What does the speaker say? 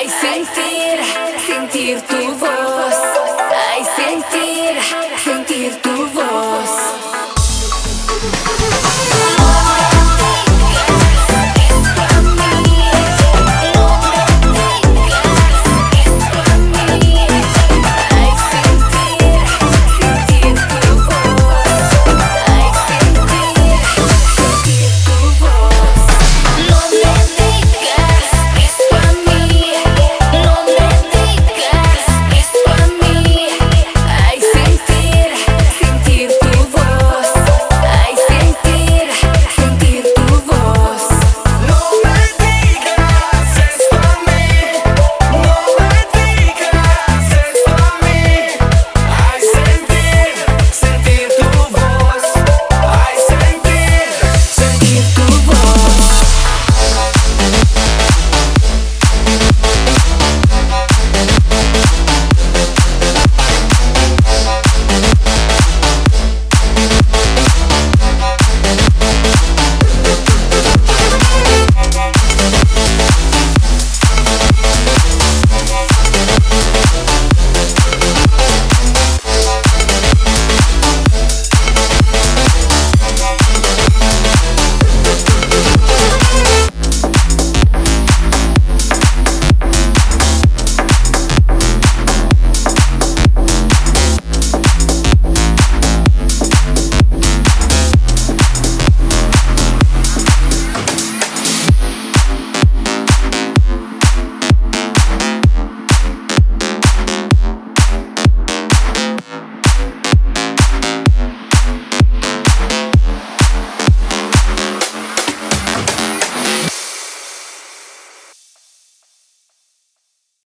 Vai sentir, sentir tu voz.